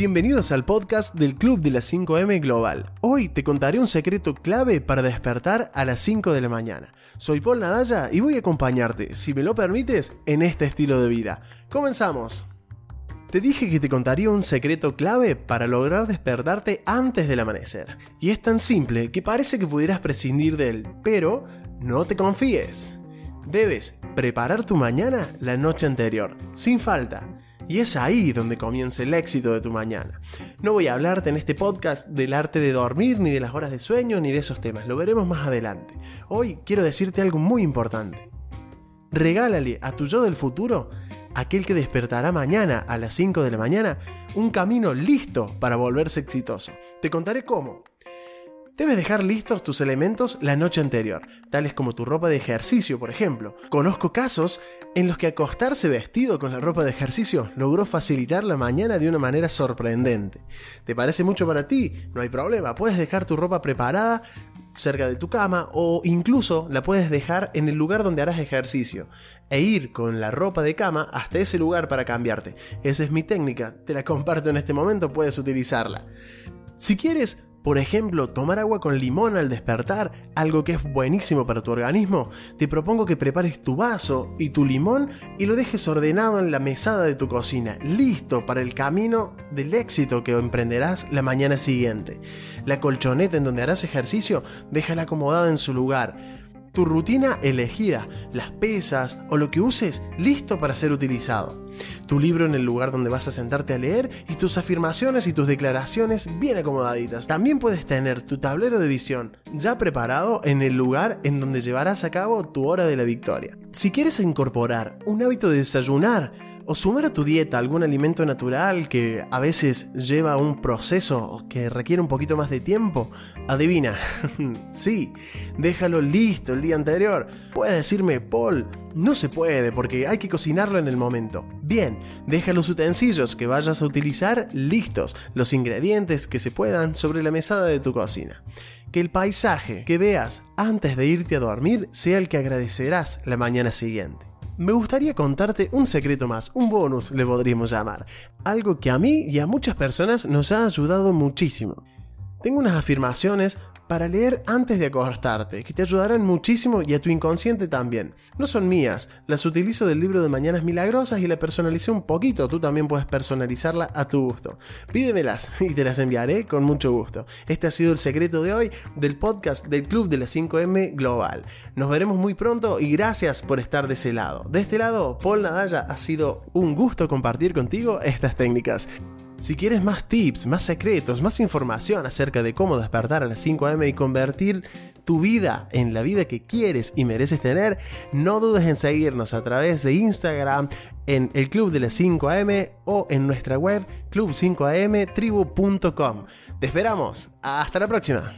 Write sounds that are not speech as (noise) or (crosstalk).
Bienvenidos al podcast del Club de las 5M Global. Hoy te contaré un secreto clave para despertar a las 5 de la mañana. Soy Paul Nadalla y voy a acompañarte, si me lo permites, en este estilo de vida. Comenzamos. Te dije que te contaría un secreto clave para lograr despertarte antes del amanecer. Y es tan simple que parece que pudieras prescindir de él, pero no te confíes. Debes preparar tu mañana la noche anterior, sin falta. Y es ahí donde comienza el éxito de tu mañana. No voy a hablarte en este podcast del arte de dormir, ni de las horas de sueño, ni de esos temas. Lo veremos más adelante. Hoy quiero decirte algo muy importante. Regálale a tu yo del futuro, aquel que despertará mañana a las 5 de la mañana, un camino listo para volverse exitoso. Te contaré cómo. Debes dejar listos tus elementos la noche anterior, tales como tu ropa de ejercicio, por ejemplo. Conozco casos en los que acostarse vestido con la ropa de ejercicio logró facilitar la mañana de una manera sorprendente. ¿Te parece mucho para ti? No hay problema, puedes dejar tu ropa preparada cerca de tu cama o incluso la puedes dejar en el lugar donde harás ejercicio e ir con la ropa de cama hasta ese lugar para cambiarte. Esa es mi técnica, te la comparto en este momento, puedes utilizarla. Si quieres, por ejemplo, tomar agua con limón al despertar, algo que es buenísimo para tu organismo, te propongo que prepares tu vaso y tu limón y lo dejes ordenado en la mesada de tu cocina, listo para el camino del éxito que emprenderás la mañana siguiente. La colchoneta en donde harás ejercicio, déjala acomodada en su lugar tu rutina elegida, las pesas o lo que uses listo para ser utilizado. Tu libro en el lugar donde vas a sentarte a leer y tus afirmaciones y tus declaraciones bien acomodaditas. También puedes tener tu tablero de visión ya preparado en el lugar en donde llevarás a cabo tu hora de la victoria. Si quieres incorporar un hábito de desayunar, o sumar a tu dieta algún alimento natural que a veces lleva un proceso que requiere un poquito más de tiempo, adivina, (laughs) sí, déjalo listo el día anterior. Puedes decirme, Paul, no se puede porque hay que cocinarlo en el momento. Bien, deja los utensilios que vayas a utilizar listos, los ingredientes que se puedan sobre la mesada de tu cocina. Que el paisaje que veas antes de irte a dormir sea el que agradecerás la mañana siguiente me gustaría contarte un secreto más, un bonus le podríamos llamar, algo que a mí y a muchas personas nos ha ayudado muchísimo. Tengo unas afirmaciones para leer antes de acostarte, que te ayudarán muchísimo y a tu inconsciente también. No son mías, las utilizo del libro de Mañanas Milagrosas y la personalicé un poquito, tú también puedes personalizarla a tu gusto. Pídemelas (laughs) y te las enviaré con mucho gusto. Este ha sido el secreto de hoy del podcast del Club de las 5M Global. Nos veremos muy pronto y gracias por estar de ese lado. De este lado, Paul Nadalla, ha sido un gusto compartir contigo estas técnicas. Si quieres más tips, más secretos, más información acerca de cómo despertar a las 5 am y convertir tu vida en la vida que quieres y mereces tener, no dudes en seguirnos a través de Instagram en el Club de las 5 am o en nuestra web club5amtribu.com. Te esperamos. Hasta la próxima.